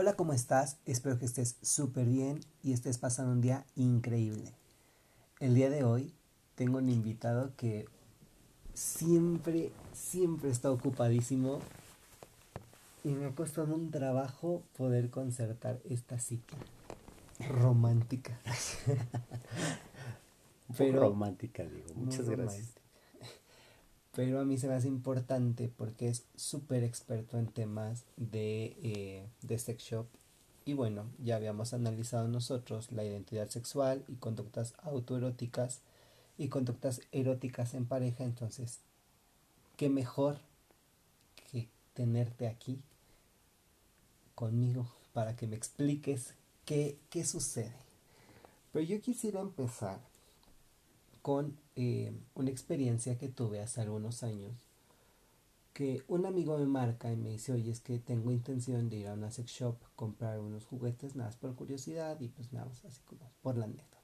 Hola, ¿cómo estás? Espero que estés súper bien y estés pasando un día increíble. El día de hoy tengo un invitado que siempre, siempre está ocupadísimo y me ha costado un trabajo poder concertar esta cita romántica. Pero romántica, digo. Muchas gracias. Pero a mí se me hace importante porque es súper experto en temas de, eh, de sex shop. Y bueno, ya habíamos analizado nosotros la identidad sexual y conductas autoeróticas y conductas eróticas en pareja. Entonces, qué mejor que tenerte aquí conmigo para que me expliques qué, qué sucede. Pero yo quisiera empezar con eh, una experiencia que tuve hace algunos años, que un amigo me marca y me dice, oye, es que tengo intención de ir a una sex shop, comprar unos juguetes, nada más por curiosidad y pues nada más así como por la anécdota.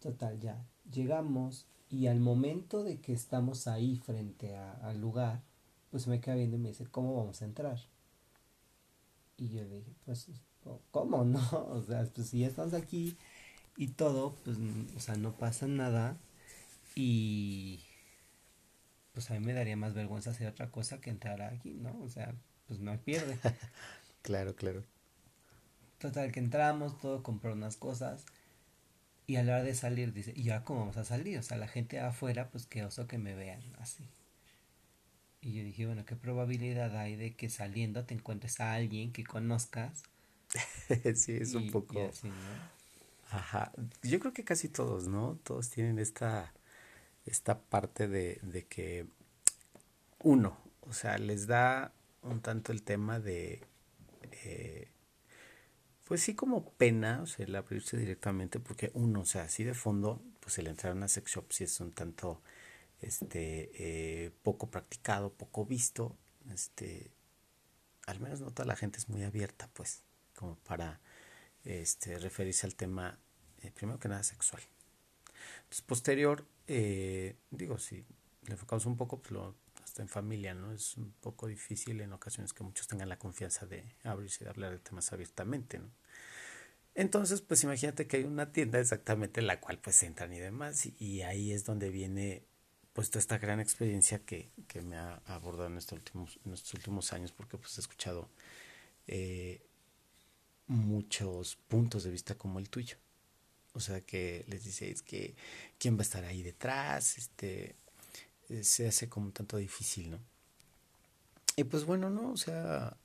Total, ya llegamos y al momento de que estamos ahí frente al lugar, pues me queda viendo y me dice, ¿cómo vamos a entrar? Y yo le dije, pues, ¿cómo no? O sea, pues si ya estamos aquí, y todo, pues, o sea, no pasa nada y pues a mí me daría más vergüenza hacer otra cosa que entrar aquí, ¿no? O sea, pues no pierde. claro, claro. Total, que entramos, todo compró unas cosas y a la hora de salir dice, ¿y ahora cómo vamos a salir? O sea, la gente afuera, pues qué oso que me vean así. Y yo dije, bueno, ¿qué probabilidad hay de que saliendo te encuentres a alguien que conozcas? sí, es un poco... así, ¿no? Ajá, yo creo que casi todos, ¿no? Todos tienen esta, esta parte de, de que uno, o sea, les da un tanto el tema de, eh, pues sí como pena, o sea, el abrirse directamente, porque uno, o sea, así de fondo, pues el entrar a una sex shop sí es un tanto, este, eh, poco practicado, poco visto, este, al menos no toda la gente es muy abierta, pues, como para este, referirse al tema, eh, primero que nada, sexual. Entonces, posterior, eh, digo, si le enfocamos un poco, pues lo, hasta en familia, ¿no? Es un poco difícil en ocasiones que muchos tengan la confianza de abrirse y de hablar de temas abiertamente, ¿no? Entonces, pues imagínate que hay una tienda exactamente en la cual pues entran y demás, y, ahí es donde viene pues toda esta gran experiencia que, que me ha abordado en estos últimos, en estos últimos años, porque pues he escuchado eh, muchos puntos de vista como el tuyo. O sea, que les dice, es que quién va a estar ahí detrás, este, eh, se hace como tanto difícil, ¿no? Y pues bueno, ¿no? O sea,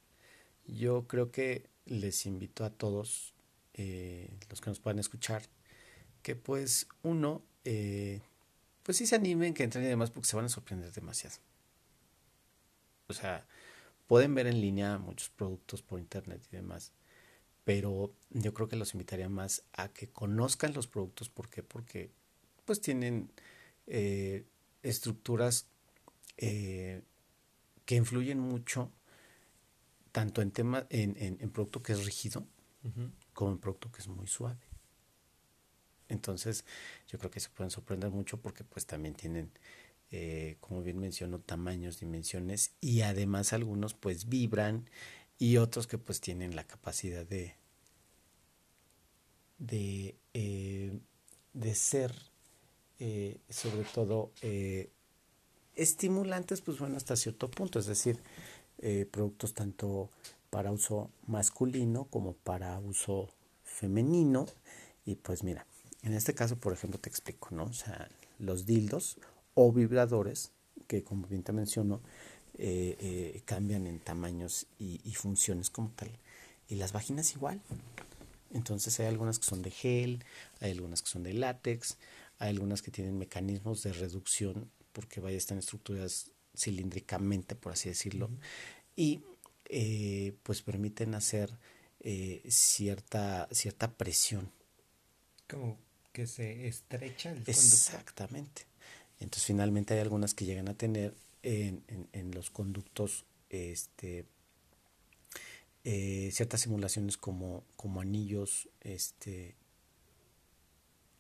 yo creo que les invito a todos, eh, los que nos puedan escuchar, que pues uno, eh, pues sí se animen, que entren y demás, porque se van a sorprender demasiado. O sea, pueden ver en línea muchos productos por internet y demás pero yo creo que los invitaría más a que conozcan los productos. ¿Por qué? Porque pues tienen eh, estructuras eh, que influyen mucho tanto en tema en, en, producto que es rígido como en producto que es muy suave. Entonces, yo creo que se pueden sorprender mucho porque pues también tienen, eh, como bien menciono, tamaños, dimensiones y además algunos pues vibran y otros que pues tienen la capacidad de, de, eh, de ser eh, sobre todo eh, estimulantes pues bueno hasta cierto punto. Es decir productos tanto para uso masculino como para uso femenino. Y pues mira en este caso por ejemplo te explico no o sea los dildos o vibradores que como bien te menciono eh, eh, cambian en tamaños y, funciones como tal. Y las vaginas igual. Entonces hay algunas que son de gel, hay algunas que son de látex, hay algunas que tienen mecanismos de reducción porque vaya están estructuradas cilíndricamente, por así decirlo, y eh, pues permiten hacer cierta, cierta presión. Como que se estrecha el Exactamente. Entonces finalmente hay algunas que llegan a tener en, los conductos este, eh, ciertas simulaciones como, como anillos este,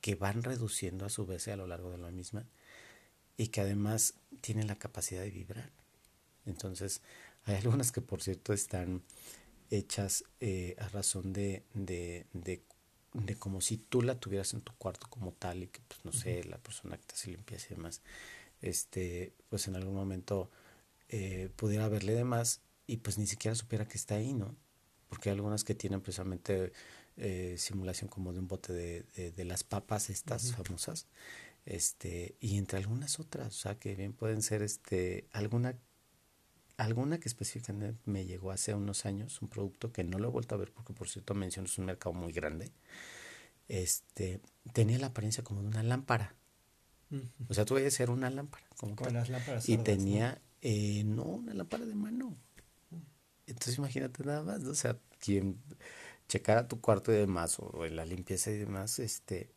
que van reduciendo a su vez a lo largo de la misma y que además tienen la capacidad de vibrar. Entonces, hay algunas que por cierto están hechas eh, a razón de, de, de, de, como si tú la tuvieras en tu cuarto como tal y que, pues, no sé, la persona que te hace limpieza y demás, este, pues en algún momento eh, pudiera verle de más y pues ni siquiera supiera que está ahí, ¿no? Porque hay algunas que tienen precisamente eh, simulación como de un bote de, de, las papas estas famosas, este, y entre algunas otras, o sea, que bien pueden ser este, alguna alguna que específicamente me llegó hace unos años, un producto que no lo he vuelto a ver porque por cierto menciono es un mercado muy grande, este, tenía la apariencia como de una lámpara. O sea, tú a ser una lámpara. Como, las lámparas. Y tenía, eh, no, una lámpara de mano. Entonces imagínate nada más, o sea, quien checara tu cuarto y demás, o en la limpieza y demás, este,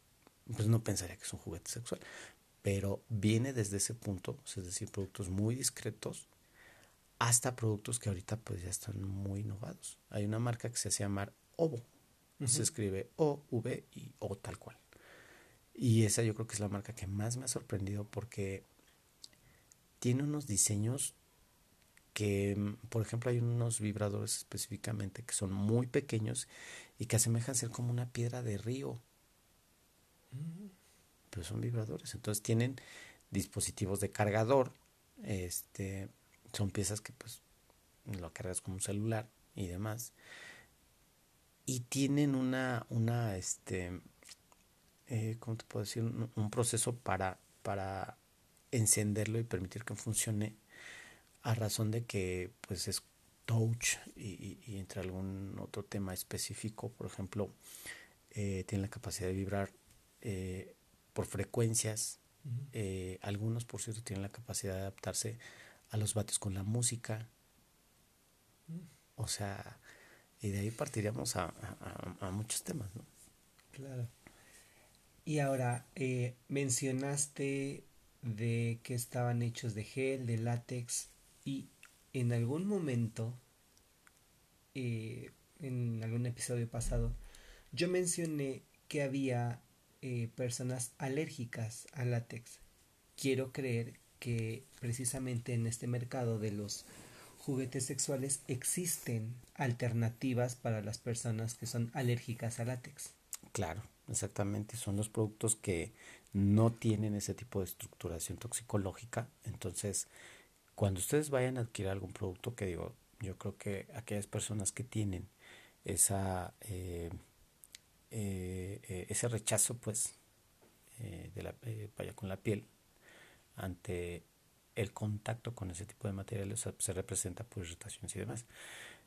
pues no pensaría que es un juguete sexual. Pero viene desde ese punto, es decir, productos muy discretos, hasta productos que ahorita pues ya están muy innovados. Hay una marca que se hace llamar Ovo. Se escribe O, V y O tal cual. Y esa yo creo que es la marca que más me ha sorprendido porque tiene unos diseños que, por ejemplo, hay unos vibradores específicamente que son muy pequeños y que asemejan ser como una piedra de río. Pero son vibradores. Entonces tienen dispositivos de cargador, este, son piezas que pues lo cargas como un celular y demás. Y tienen una, una, este, eh, ¿cómo te puedo decir? Un, proceso para, para encenderlo y permitir que funcione a razón de que pues es touch y, entre algún otro tema específico, por ejemplo, eh, tiene la capacidad de vibrar eh, por frecuencias, algunos por cierto tienen la capacidad de adaptarse a los vatios con la música. O sea, y de ahí partiríamos a, muchos temas, ¿no? Claro. Y ahora, eh, mencionaste de que estaban hechos de gel, de látex, y en algún momento, eh, en algún episodio pasado, yo mencioné que había eh, personas alérgicas al látex. Quiero creer que precisamente en este mercado de los juguetes sexuales existen alternativas para las personas que son alérgicas al látex. Claro, exactamente. Son los productos que no tienen ese tipo de estructuración toxicológica. Entonces, cuando ustedes vayan a adquirir algún producto, que digo, yo creo que aquellas personas que tienen esa eh, eh, eh, ese rechazo, pues, de la, vaya con la piel, ante el contacto con ese tipo de materiales se representa por irritaciones y demás.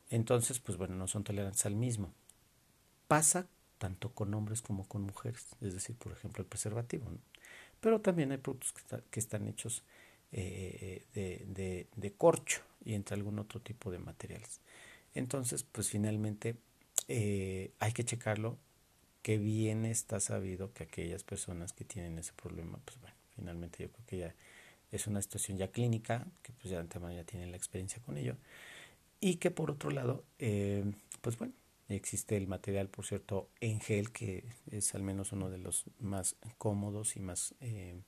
Entonces, pues bueno, no son tolerantes al mismo. Pasa tanto con hombres como con mujeres, es decir, por ejemplo, el preservativo. Pero también hay productos que, están hechos eh, de, de, corcho y entre algún otro tipo de materiales. Entonces, pues finalmente eh, hay que checarlo, que bien está sabido que aquellas personas que tienen ese problema, pues bueno, finalmente yo creo que ya es una situación ya clínica, que pues ya de antemano ya tienen la experiencia con ello, y que por otro lado, eh, pues bueno, existe el material, por cierto, en gel, que es al menos uno de los más cómodos y más eh,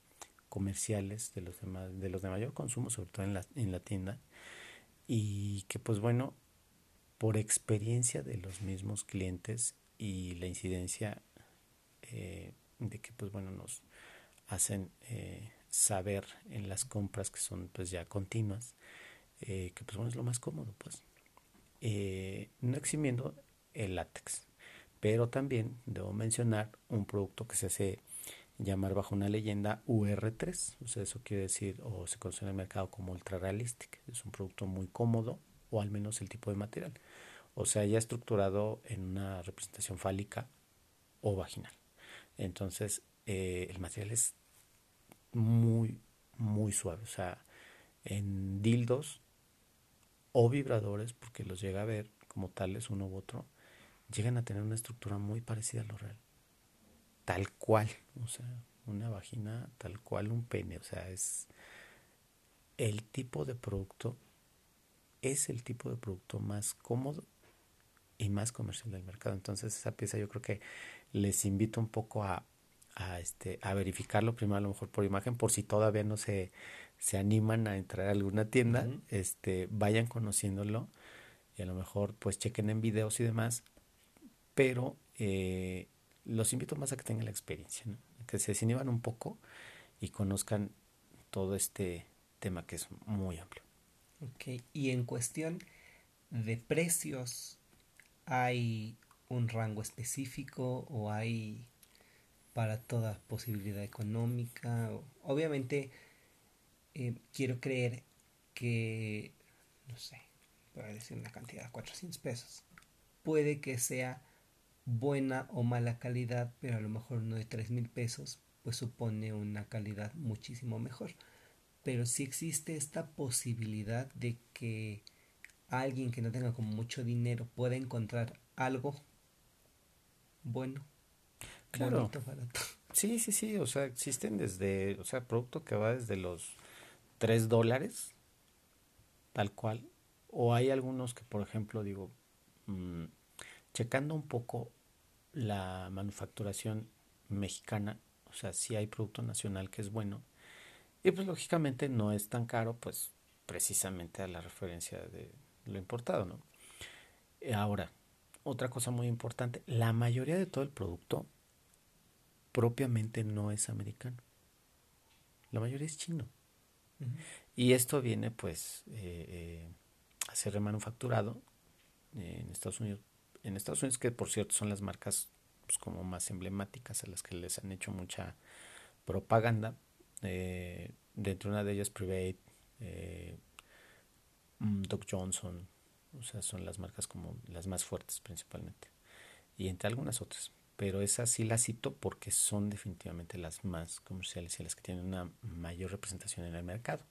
comerciales de los, de, de los de mayor consumo, sobre todo en la, en la tienda, y que pues bueno, por experiencia de los mismos clientes y la incidencia eh, de que pues bueno nos hacen eh, saber en las compras que son pues ya continuas eh, que pues bueno es lo más cómodo pues. No eximiendo el látex. Pero también debo mencionar un producto que se hace llamar bajo una leyenda UR3 o sea eso quiere decir o se conoce en el mercado como ultra realistic es un producto muy cómodo o al menos el tipo de material. O sea ya estructurado en una representación fálica o vaginal. Entonces el material es muy, muy suave. O sea, en dildos o vibradores, porque los llega a ver como tales uno u otro, llegan a tener una estructura muy parecida a lo real. Tal cual. O sea, una vagina tal cual un pene. O sea, es el tipo de producto, es el tipo de producto más cómodo y más comercial del mercado. Entonces esa pieza yo creo que les invito un poco a, a, este, a verificarlo primero a lo mejor por imagen, por si todavía no se, se animan a entrar a alguna tienda, este, vayan conociéndolo y a lo mejor pues chequen en videos y demás, pero eh, los invito más a que tengan la experiencia, que se desinhiban un poco y conozcan todo este tema que es muy amplio. Ok, y en cuestión de precios, ¿hay un rango específico o hay para toda posibilidad económica? Obviamente, eh, quiero creer que, no sé, voy a decir una cantidad, 400 pesos. Puede que sea buena o mala calidad, pero a lo mejor uno de 3 mil pesos, pues supone una calidad muchísimo mejor. Pero si existe esta posibilidad de que alguien que no tenga como mucho dinero pueda encontrar algo bueno. Claro. Sí, sí, sí, o sea, existen desde, o sea, producto que va desde los 3 dólares, tal cual, o hay algunos que, por ejemplo, digo, mm, checando un poco la manufacturación mexicana, o sea, si hay producto nacional que es bueno, y pues lógicamente no es tan caro, pues precisamente a la referencia de lo importado, ¿no? Ahora, otra cosa muy importante, la mayoría de todo el producto propiamente no es americano. La mayoría es chino. Y esto viene pues eh, eh, a ser remanufacturado en Estados Unidos. En Estados Unidos, que por cierto son las marcas pues, como más emblemáticas a las que les han hecho mucha propaganda. Eh, dentro de una de ellas Private, eh, mm, Doc Johnson, o sea, son las marcas como las más fuertes principalmente. Y entre algunas otras. Pero esas sí las cito porque son definitivamente las más comerciales y las que tienen una mayor representación en el mercado.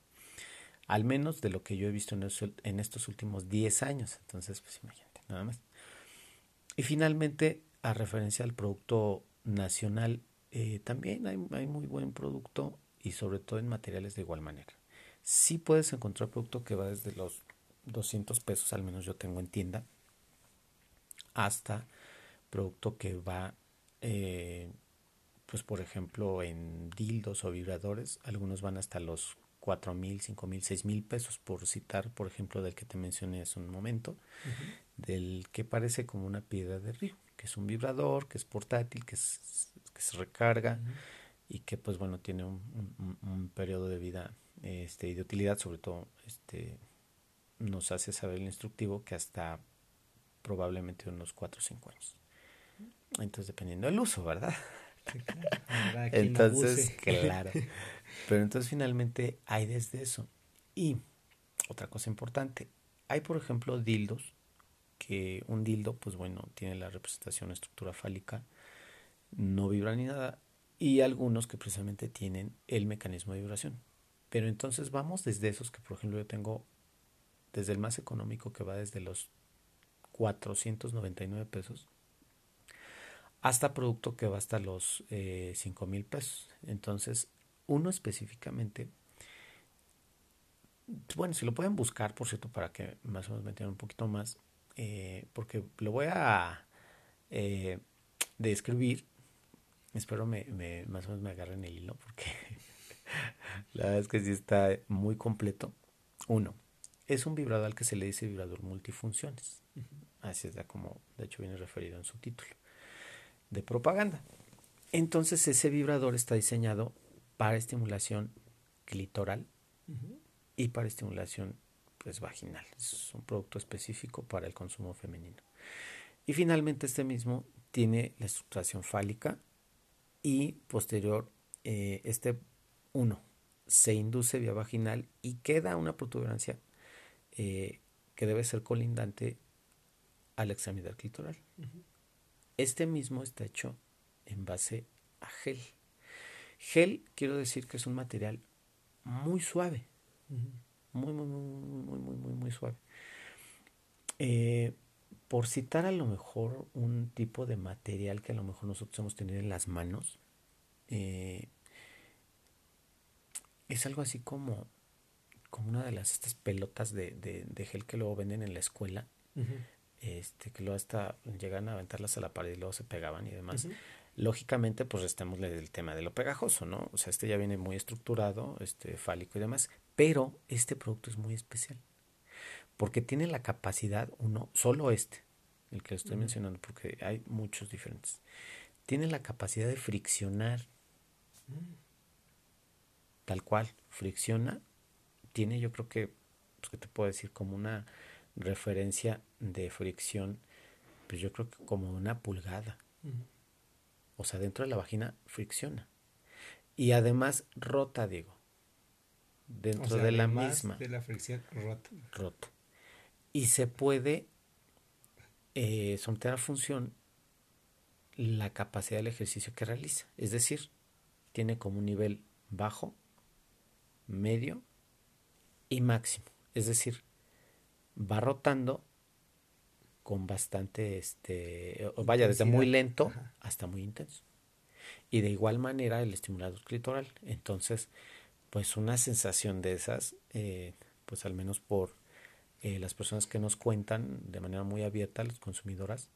Al menos de lo que yo he visto en, estos últimos 10 años. Entonces, pues imagínate, nada más. Y finalmente, a referencia al producto nacional, eh, también hay, hay muy buen producto y sobre todo en materiales de igual manera. Sí puedes encontrar producto que va desde los 200 pesos, al menos yo tengo en tienda, hasta producto que va, eh, pues por ejemplo, en dildos o vibradores, algunos van hasta los 4 mil, 5 mil, 6 mil pesos, por citar, por ejemplo, del que te mencioné hace un momento, del que parece como una piedra de río, que es un vibrador, que es portátil, que, que se recarga y que, pues bueno, tiene un, un, un periodo de vida este, y de utilidad, sobre todo este, nos hace saber el instructivo que hasta probablemente unos 4 o 5 años. Entonces, dependiendo del uso, ¿verdad? entonces, claro. Pero entonces finalmente hay desde eso. Y otra cosa importante, hay por ejemplo dildos, que un dildo, pues bueno, tiene la representación estructura fálica, no vibra ni nada, y algunos que precisamente tienen el mecanismo de vibración. Pero entonces vamos desde esos que, por ejemplo, yo tengo desde el más económico que va desde los 499 pesos hasta producto que va hasta los eh, 5 mil pesos. Entonces, uno específicamente, bueno, si lo pueden buscar, por cierto, para que más o menos me entiendan un poquito más, eh, porque lo voy a eh, describir. Espero me, me, más o menos me agarren el hilo, porque la verdad es que sí está muy completo. Uno, es un vibrador al que se le dice vibrador multifunciones. Así es como, de hecho, viene referido en su título de propaganda. Entonces, ese vibrador está diseñado para estimulación clitoral y para estimulación pues, vaginal. Es un producto específico para el consumo femenino. Y finalmente, este mismo tiene la estructuración fálica y posterior, eh, este uno se induce vía vaginal y queda una protuberancia eh, que debe ser colindante a la extremidad clitoral. Este mismo está hecho en base a gel. Gel, quiero decir que es un material muy suave. Muy, muy, muy, muy, muy, muy, muy suave. Eh, por citar a lo mejor un tipo de material que a lo mejor nosotros hemos tenido en las manos, eh, es algo así como como una de las estas pelotas de, de, gel que luego venden en la escuela, este, que luego hasta llegan a aventarlas a la pared y luego se pegaban y demás. Lógicamente, pues restémosle el tema de lo pegajoso, ¿no? O sea, este ya viene muy estructurado, este, fálico y demás, pero este producto es muy especial. porque tiene la capacidad, uno, solo este, el que estoy mencionando, porque hay muchos diferentes, tiene la capacidad de friccionar, mm. tal cual, fricciona, tiene yo creo que, pues que te puedo decir, como una referencia de fricción, pues yo creo que como una pulgada. O sea, dentro de la vagina fricciona. Y además rota, digo. Dentro de la misma. De la fricción rota. Rota. Y se puede eh, someter a función la capacidad del ejercicio que realiza. Es decir, tiene como un nivel bajo, medio y máximo. Es decir, va rotando con bastante, este, vaya, desde muy lento hasta muy intenso. Y de igual manera el estimulador clitoral. Entonces, pues una sensación de esas, eh, pues al menos por eh, las personas que nos cuentan de manera muy abierta, las consumidoras,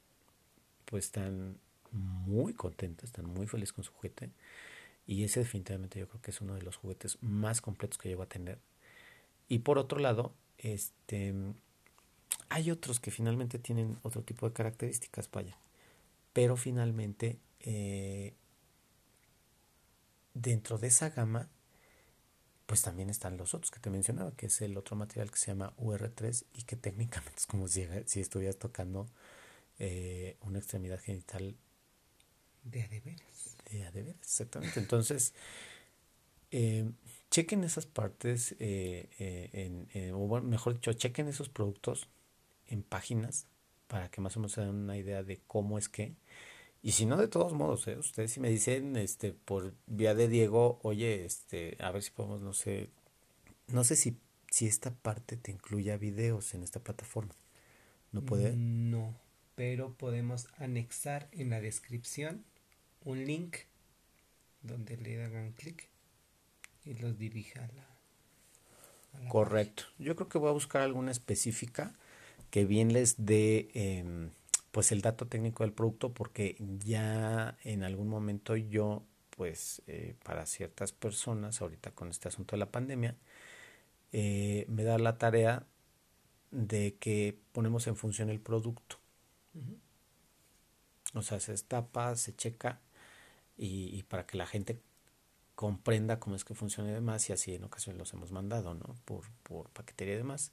pues están muy contentas, están muy felices con su juguete. Y ese definitivamente yo creo que es uno de los juguetes más completos que llego a tener. Y por otro lado, este hay otros que finalmente tienen otro tipo de características, vaya. Pero finalmente, eh, dentro de esa gama, pues también están los otros que te mencionaba, que es el otro material que se llama UR3 y que técnicamente es como si, si estuvieras tocando eh, una extremidad genital de adeveras. De adeveras, exactamente. Entonces, eh, chequen esas partes, en, o mejor dicho, chequen esos productos en páginas para que más o menos se den una idea de cómo es que. Y si no, de todos modos, ¿eh? ustedes si me dicen este por vía de Diego, oye, este, a ver si podemos, no sé, no sé si, si esta parte te incluya videos en esta plataforma. ¿No puede? No, pero podemos anexar en la descripción un link donde le hagan clic y los dirija a la Correcto. Yo creo que voy a buscar alguna específica que bien les dé em, pues el dato técnico del producto porque ya en algún momento yo pues eh, para ciertas personas ahorita con este asunto de la pandemia eh, me da la tarea de que ponemos en función el producto. O sea se destapa se checa y, para que la gente comprenda cómo es que funciona y demás y así en ocasiones los hemos mandado no por, por paquetería y demás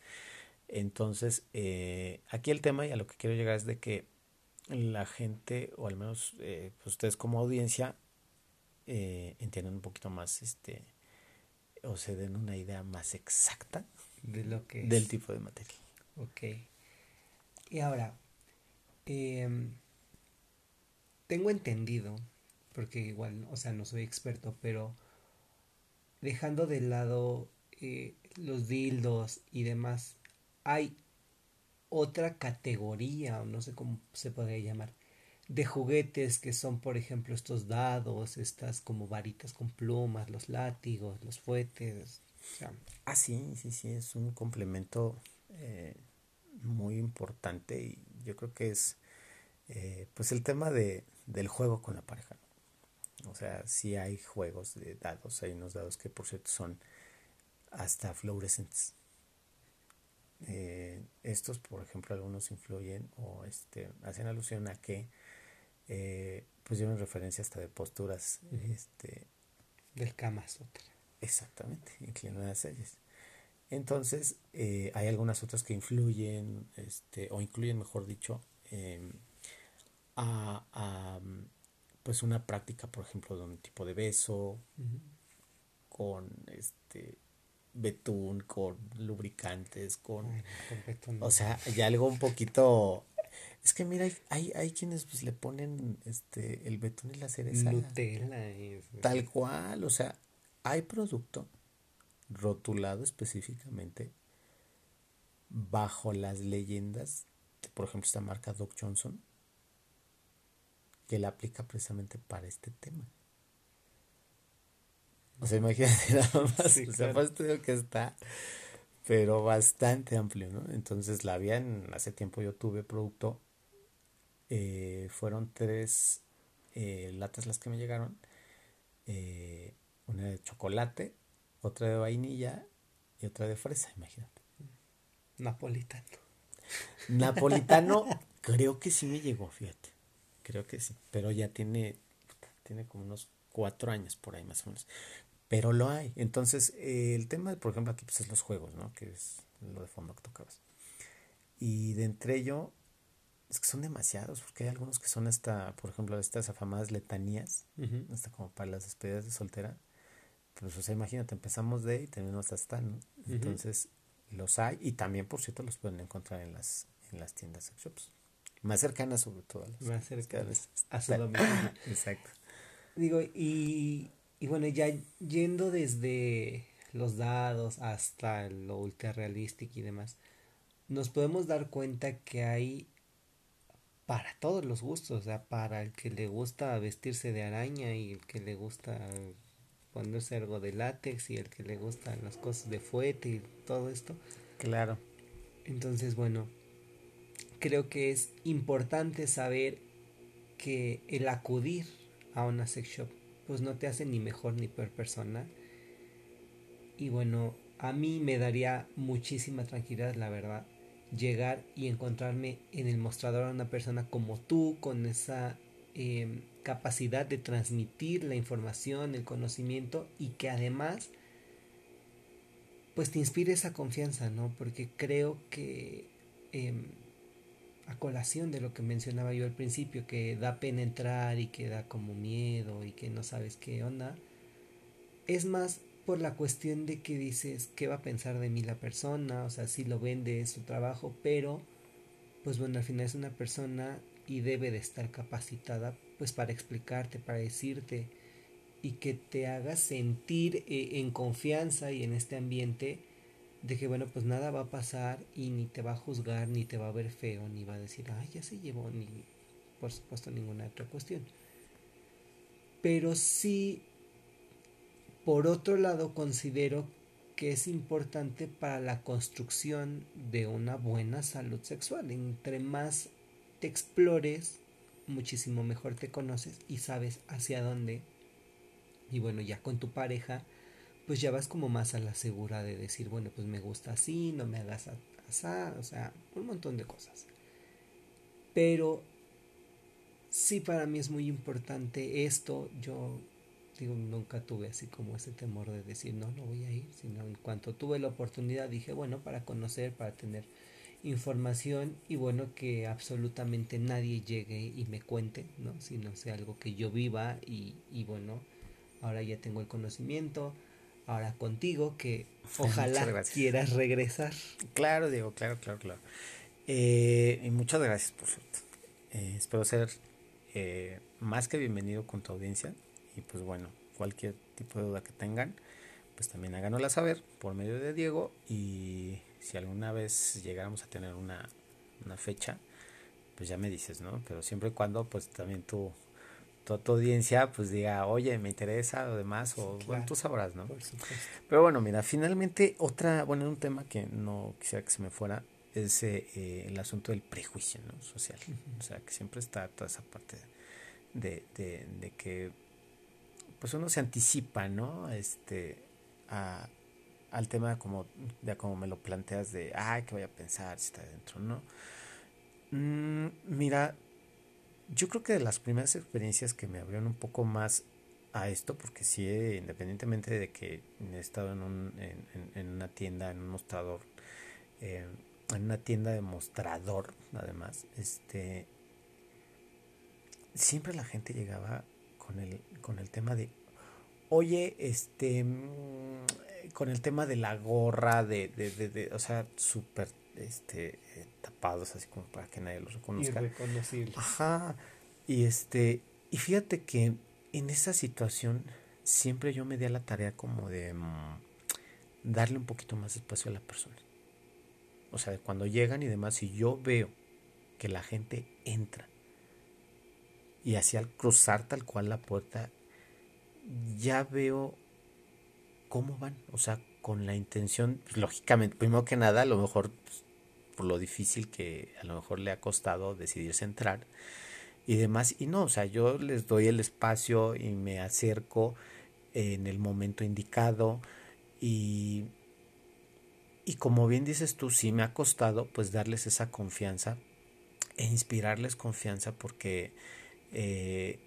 entonces, eh, aquí el tema y a lo que quiero llegar es de que la gente, o al menos eh, ustedes como audiencia, eh, entiendan un poquito más, este, o se den una idea más exacta de lo que del tipo de materia. Ok. Y ahora, em, tengo entendido, porque igual, o sea, no soy experto, pero dejando de lado los dildos y demás, hay otra categoría, o no sé cómo se podría llamar, de juguetes que son, por ejemplo, estos dados, estas como varitas con plumas, los látigos, los fuetes. ah, sí, sí, sí, es un complemento eh, muy importante y yo creo que es eh, pues el tema de, del juego con la pareja. O sea, sí hay juegos de dados, hay unos dados que por cierto son hasta fluorescentes. Eh, estos, por ejemplo, algunos influyen o este, hacen alusión a que eh, pues llevan referencia hasta de posturas este, del Kama Sutra. Exactamente, inclinadas ellas. Entonces, eh, hay algunas otras que influyen, este, o incluyen, mejor dicho, em, a, pues una práctica, por ejemplo, de un tipo de beso, con este betún, con lubricantes, con... o sea, ya algo un poquito... Es que mira, hay, hay quienes pues le ponen este el betún y la cereza. Nutella. Tal cual, o sea, hay producto rotulado específicamente bajo las leyendas, por ejemplo, esta marca Doc Johnson, que la aplica precisamente para este tema. O sea, imagínate nada más. o sea, pues te digo que está, pero bastante amplio, ¿no? Entonces la había en, hace tiempo yo tuve producto. Eh, fueron tres eh, latas las que me llegaron. Eh, una de chocolate, otra de vainilla y otra de fresa, imagínate. Napolitano. Napolitano, creo que sí me llegó, fíjate. Creo que sí. Pero ya tiene, tiene como unos cuatro años por ahí más o menos. Pero lo hay. Entonces, eh, el tema, por ejemplo, aquí pues es los juegos, ¿no? Que es lo de fondo que tocabas. Y de entre ello, es que son demasiados, porque hay algunos que son hasta, por ejemplo, estas afamadas letanías, hasta como para las despedidas de soltera. Pues, o sea, imagínate, empezamos de y terminamos hasta, ¿no? Entonces, los hay y también, por cierto, los pueden encontrar en las, en las tiendas sex shops. Más cercanas, sobre todo. Más cercanas a su domicilio. Exacto. Digo, y, y bueno, ya yendo desde los dados hasta lo ultra realístico y demás, nos podemos dar cuenta que hay para todos los gustos, o sea, para el que le gusta vestirse de araña y el que le gusta ponerse algo de látex y el que le gustan las cosas de fuete y todo esto. Claro. Entonces, bueno, creo que es importante saber que el acudir a una sex shop pues no te hace ni mejor ni peor persona. Y bueno, a mí me daría muchísima tranquilidad, la verdad, llegar y encontrarme en el mostrador a una persona como tú, con esa em, capacidad de transmitir la información, el conocimiento y que además pues te inspire esa confianza, ¿no? Porque creo que em, a colación de lo que mencionaba yo al principio, que da pena entrar y que da como miedo y que no sabes qué onda, es más por la cuestión de que dices qué va a pensar de mí la persona, o sea, si lo vende su trabajo, pero pues bueno, al final es una persona y debe de estar capacitada pues para explicarte, para decirte y que te haga sentir eh, en confianza y en este ambiente de que bueno, pues nada va a pasar y ni te va a juzgar, ni te va a ver feo, ni va a decir, ay, ya se llevó, ni por supuesto ninguna otra cuestión. Pero sí por otro lado, considero que es importante para la construcción de una buena salud sexual. Entre más te explores, muchísimo mejor te conoces y sabes hacia dónde. Y bueno, ya con tu pareja, pues ya vas como más a la segura de decir, bueno, pues me gusta así, no me hagas así, o sea, un montón de cosas. Pero sí para mí es muy importante esto. Yo digo, nunca tuve así como ese temor de decir, no, no voy a ir, sino en cuanto tuve la oportunidad dije, bueno, para conocer, para tener información y bueno, que absolutamente nadie llegue y me cuente, ¿no? Sino sea algo que yo viva y, y bueno, ahora ya tengo el conocimiento, ahora contigo, que ojalá quieras regresar. Claro, Diego, claro, claro, claro. Eh, y muchas gracias, por cierto. Eh, espero ser eh, más que bienvenido con tu audiencia. Y pues bueno, cualquier tipo de duda que tengan, pues también háganosla saber por medio de Diego. Y si alguna vez llegáramos a tener una, una fecha, pues ya me dices, ¿no? Pero siempre y cuando pues también tú tu, tu, audiencia pues diga, oye, me interesa o demás, o bueno, tú sabrás, ¿no? Pero bueno, mira, finalmente otra, bueno, un tema que no quisiera que se me fuera es eh, el asunto del prejuicio ¿no? social. O sea, que siempre está toda esa parte de, de, de que pues uno se anticipa, ¿no? Este, a, al tema como, ya como me lo planteas de, ay, ¿qué voy a pensar si está dentro, no? Mm, mira, yo creo que de las primeras experiencias que me abrieron un poco más a esto, porque sí, independientemente de que he estado en, un, en, en, una tienda, en un mostrador, eh, en una tienda de mostrador, además, este, siempre la gente llegaba con el, con el tema de, oye, este, mm, con el tema de la gorra, de, de, de, o sea, súper, este, eh, tapados, así como para que nadie los reconozca. Irreconocibles. Ajá, y este, y fíjate que en esa situación siempre yo me di a la tarea como de mm, darle un poquito más de espacio a la persona. O sea, cuando llegan y demás, si yo veo que la gente entra y así al cruzar tal cual la puerta, ya veo cómo van, o sea, con la intención, pues, lógicamente, primero que nada, a lo mejor pues, por lo difícil que a lo mejor le ha costado decidirse entrar y demás, y no, o sea, yo les doy el espacio y me acerco en el momento indicado y Y como bien dices tú, sí me ha costado pues darles esa confianza e inspirarles confianza porque eh,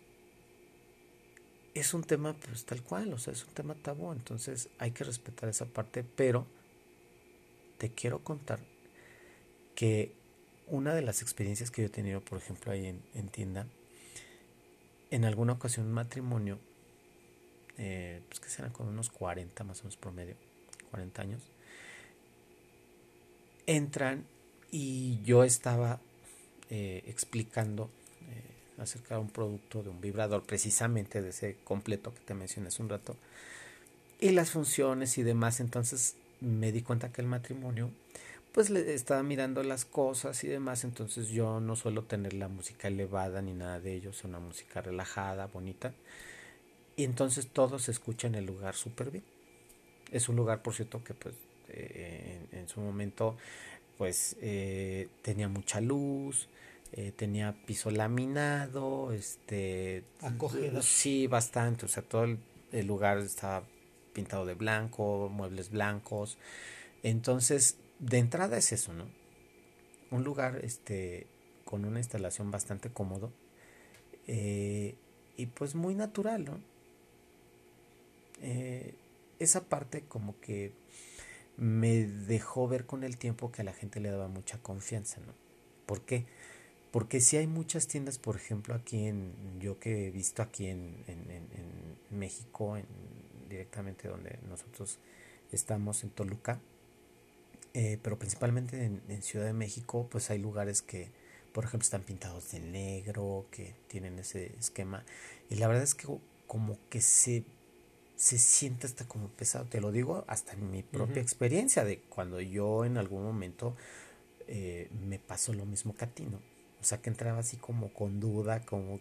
es un tema pues tal cual, o sea, es un tema tabú, entonces hay que respetar esa parte, pero te quiero contar que una de las experiencias que yo he tenido, por ejemplo, ahí en, tienda, en alguna ocasión un matrimonio, eh, pues que serán con unos 40 más o menos promedio, 40 años, entran y yo estaba eh, explicando acerca de un producto, de un vibrador, precisamente de ese completo que te mencioné hace un rato, y las funciones y demás. Entonces me di cuenta que el matrimonio, pues le estaba mirando las cosas y demás. Entonces yo no suelo tener la música elevada ni nada de ello, es una música relajada, bonita. Y entonces todo se escucha en el lugar súper bien. Es un lugar, por cierto, que pues eh, en, su momento pues eh, tenía mucha luz, eh, tenía piso laminado, este... Acogedor. Sí, bastante, o sea, todo el, lugar estaba pintado de blanco, muebles blancos. Entonces, de entrada es eso, ¿no? Un lugar este, con una instalación bastante cómodo eh, y pues muy natural, ¿no? esa parte como que me dejó ver con el tiempo que a la gente le daba mucha confianza, ¿no? ¿Por qué? Porque si hay muchas tiendas, por ejemplo, aquí en, yo que he visto aquí en, en, México, en, directamente donde nosotros estamos, en Toluca, eh, pero principalmente en, Ciudad de México, pues hay lugares que, por ejemplo, están pintados de negro, que tienen ese esquema, y la verdad es que como que se se siente hasta como pesado. Te lo digo hasta en mi propia experiencia de cuando yo en algún momento eh, me pasó lo mismo que a ti, ¿no? O sea, que entraba así como con duda, como,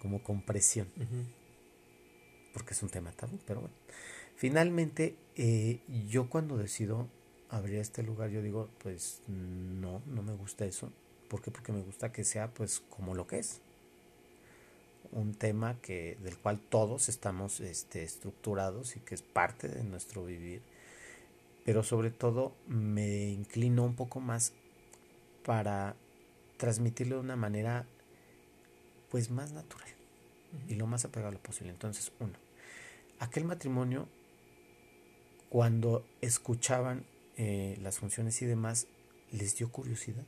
como con presión. Porque es un tema tabú, pero bueno. Finalmente, eh, yo cuando decido abrir este lugar, yo digo, pues no, no me gusta eso. ¿Por qué? Porque me gusta que sea pues como lo que es un tema que, del cual todos estamos este, estructurados y que es parte de nuestro vivir. Pero sobre todo me inclino un poco más para transmitirlo de una manera pues más natural y lo más apegado posible. Entonces, uno, aquel matrimonio, cuando escuchaban eh, las funciones y demás, les dio curiosidad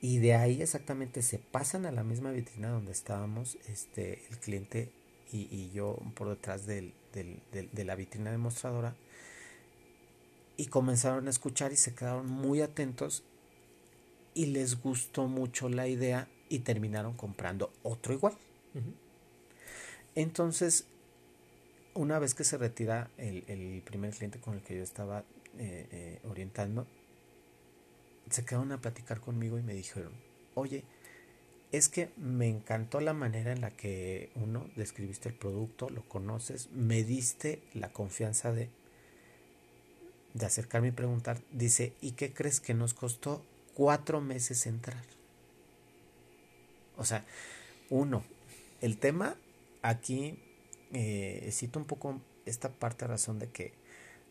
y de ahí exactamente se pasan a la misma vitrina donde estábamos este, el cliente y, yo por detrás del, de la vitrina demostradora y comenzaron a escuchar y se quedaron muy atentos y les gustó mucho la idea y terminaron comprando otro igual. Entonces, una vez que se retira el, primer cliente con el que yo estaba eh, eh, orientando, se quedaron a platicar conmigo y me dijeron, oye, es que me encantó la manera en la que uno describiste el producto, lo conoces, me diste la confianza de, de acercarme y preguntar. Dice, ¿y qué crees que nos costó cuatro meses entrar? O sea, uno, el tema aquí eh, cito un poco esta parte razón de que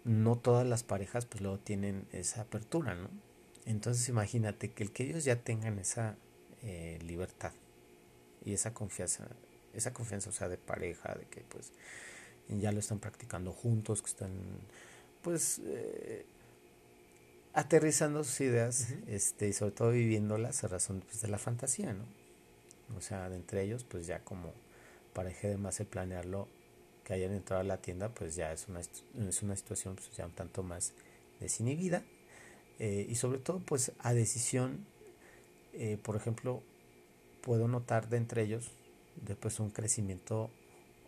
no todas las parejas pues luego tienen esa apertura, ¿no? Entonces imagínate que el que ellos ya tengan esa eh, libertad y esa confianza, esa confianza, o sea, de pareja, de que pues ya lo están practicando juntos, que están pues eh, aterrizando sus ideas, este, y sobre todo viviéndolas a razón pues, de la fantasía, ¿no? O sea, de entre ellos, pues ya como pareja de más el planearlo, que hayan entrado a la tienda, pues ya es una, es una situación pues, ya un tanto más desinhibida eh, y sobre todo pues a decisión, eh, por ejemplo, puedo notar de entre ellos después un crecimiento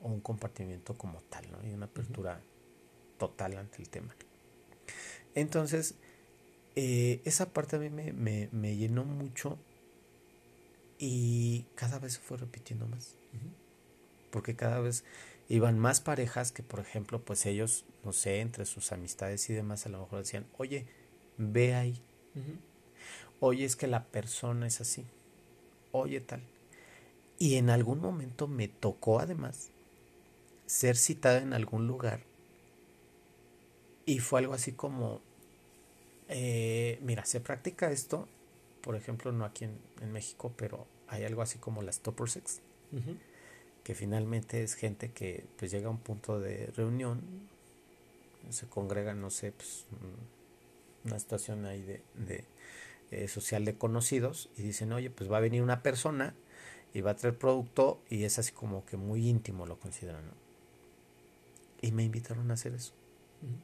o un compartimiento como tal, ¿no? Y una apertura total ante el tema. Entonces, eh, esa parte a mí me, me, me, llenó mucho y cada vez se fue repitiendo más. Porque cada vez iban más parejas que, por ejemplo, pues ellos, no sé, entre sus amistades y demás, a lo mejor decían, oye, ve ahí. Oye, es que la persona es así. Oye, tal. Y en algún momento me tocó además ser citada en algún lugar. Y fue algo así como, Eh, mira, se practica esto, por ejemplo, no aquí en, México, pero hay algo así como las Topper Sex, que finalmente es gente que pues llega a un punto de reunión, se congrega, no sé, pues una situación ahí de, de eh, social de conocidos y dicen, oye, pues va a venir una persona y va a traer producto y es así como que muy íntimo lo consideran. Y me invitaron a hacer eso.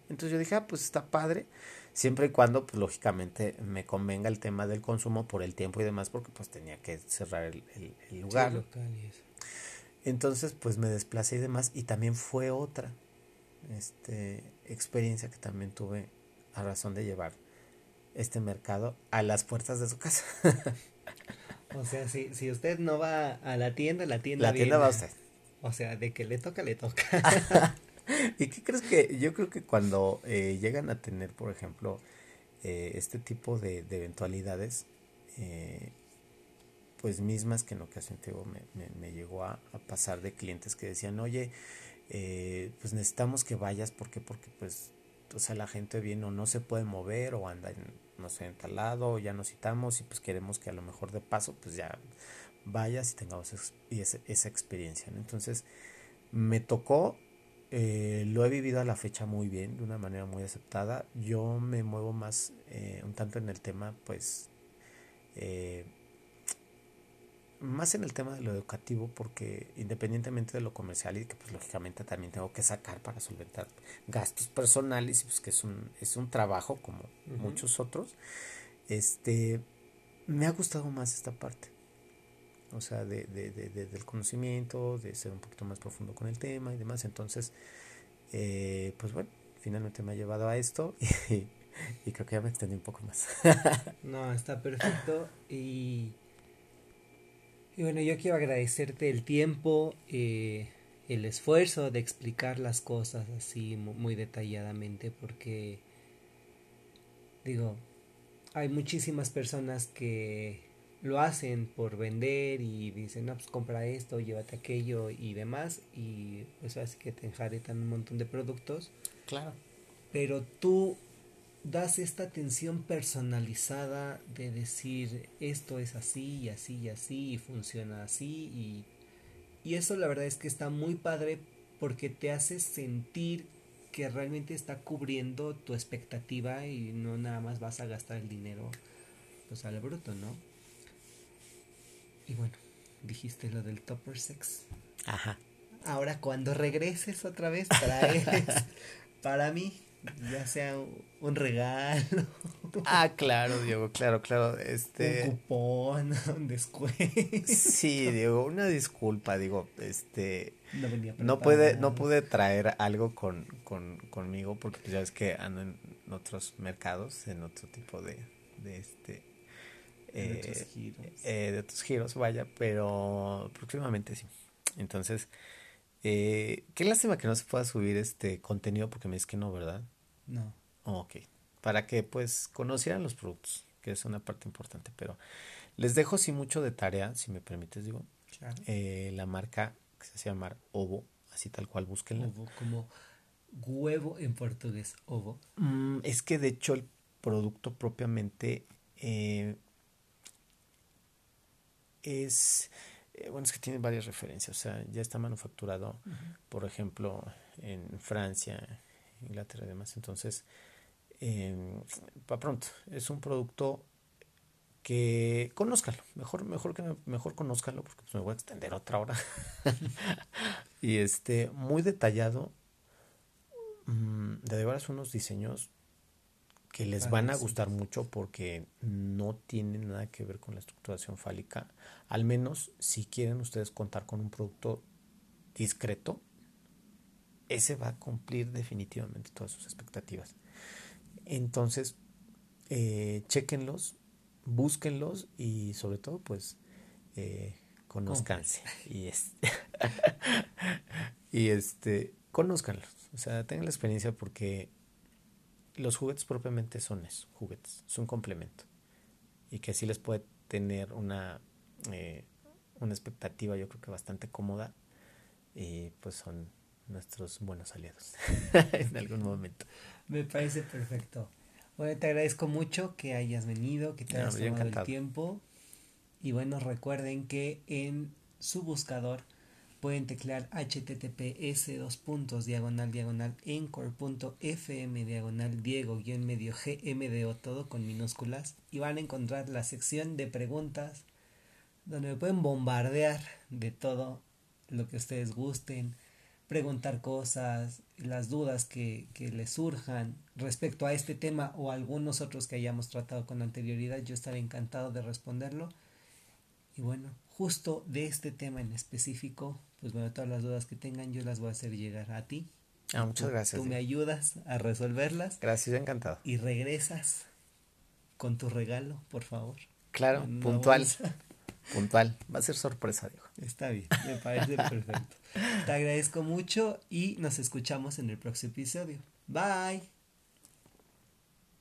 Entonces yo dije, ah, pues está padre, siempre y cuando, pues lógicamente, me convenga el tema del consumo por el tiempo y demás, porque pues tenía que cerrar el, lugar. Entonces, pues me desplacé y demás, y también fue otra este, experiencia que también tuve a razón de llevar este mercado a las puertas de su casa. o sea, si, si usted no va a la tienda, la tienda La tienda va a usted. O sea, de que le toca, le toca. ¿Y qué crees que? Yo creo que cuando eh, llegan a tener, por ejemplo, eh, este tipo de, eventualidades, eh, pues mismas que en ocasión te me, me, llegó a, pasar de clientes que decían, oye, pues necesitamos que vayas, ¿por qué? Porque pues, o sea, la gente viene o no se puede mover o anda en, no sé, en tal o ya nos citamos y pues queremos que a lo mejor de paso, pues ya vayas y tengamos esa, esa experiencia, Entonces, me tocó eh, lo he vivido a la fecha muy bien, de una manera muy aceptada. Yo me muevo más eh, un tanto en el tema, pues, eh, más en el tema de lo educativo, porque independientemente de lo comercial y que pues lógicamente también tengo que sacar para solventar gastos personales, pues que es un, es un trabajo como muchos otros, este, me ha gustado más esta parte o sea, de, de, de, del conocimiento, de ser un poquito más profundo con el tema y demás. Entonces, eh, pues bueno, finalmente me ha llevado a esto y, creo que ya me extendí un poco más. no, está perfecto y, y bueno, yo quiero agradecerte el tiempo, eh, el esfuerzo de explicar las cosas así muy detalladamente porque, digo, hay muchísimas personas que lo hacen por vender y dicen, no, pues compra esto, llévate aquello y demás, y eso hace que te enjaretan un montón de productos. Claro. Pero tú das esta atención personalizada de decir, esto es así y así y así y funciona así, y, y eso la verdad es que está muy padre porque te hace sentir que realmente está cubriendo tu expectativa y no nada más vas a gastar el dinero pues al bruto, ¿no? Y bueno, dijiste lo del Topper Sex. Ajá. Ahora cuando regreses otra vez traes para mí, ya sea un regalo. Ah, claro, Diego, claro, claro. Este... Un cupón, un descuento. Sí, Diego, una disculpa, digo, este... No, venía no puede, no pude traer algo con, con, conmigo porque pues, ya ves que ando en otros mercados, en otro tipo de, de este de, otros eh, giros. Eh, de otros giros, vaya, pero próximamente sí. Entonces, eh, qué lástima que no se pueda subir este contenido porque me dices que no, ¿verdad? No. ok. Para que pues conocieran los productos, que es una parte importante, pero les dejo sí mucho de tarea, si me permites, digo. la marca que se hace llamar Ovo, así tal cual, búsquenla. Ovo, como huevo en portugués, ovo. Mm, es que de hecho el producto propiamente eh, es, eh, bueno, es que tiene varias referencias, o sea, ya está manufacturado, por ejemplo, en Francia, Inglaterra y demás, entonces, eh, para pronto, es un producto que conózcalo, mejor, mejor que mejor conózcalo porque pues, me voy a extender otra hora. y este, muy detallado, mm, de veras unos diseños que les van a gustar mucho porque no tienen nada que ver con la estructuración fálica. Al menos si quieren ustedes contar con un producto discreto, ese va a cumplir definitivamente todas sus expectativas. Entonces, eh, chequenlos, búsquenlos y sobre todo, pues, eh, conozcanse. Y este, y este, conózcanlos. O sea, tengan la experiencia porque los juguetes propiamente son eso, juguetes, es un complemento. Y que así les puede tener una, eh, una expectativa yo creo que bastante cómoda y pues son nuestros buenos aliados en algún momento. Me parece perfecto. Bueno, te agradezco mucho que hayas venido, que te hayas tomado el tiempo. Y bueno, recuerden que en su buscador pueden teclear https dos puntos diagonal diagonal encore.fm diagonal diego guion medio gmdo todo con minúsculas y van a encontrar la sección de preguntas donde me pueden bombardear de todo lo que ustedes gusten preguntar cosas, las dudas que, que les surjan respecto a este tema o algunos otros que hayamos tratado con anterioridad, yo estaré encantado de responderlo. Y bueno, justo de este tema en específico, pues bueno, todas las dudas que tengan yo las voy a hacer llegar a ti. Ah, muchas gracias. Tú me ayudas a resolverlas. Gracias, encantado. Y regresas con tu regalo, por favor. Claro, puntual. Puntual. Va a ser sorpresa, digo. Está bien, me parece perfecto. Te agradezco mucho y nos escuchamos en el próximo episodio. Bye.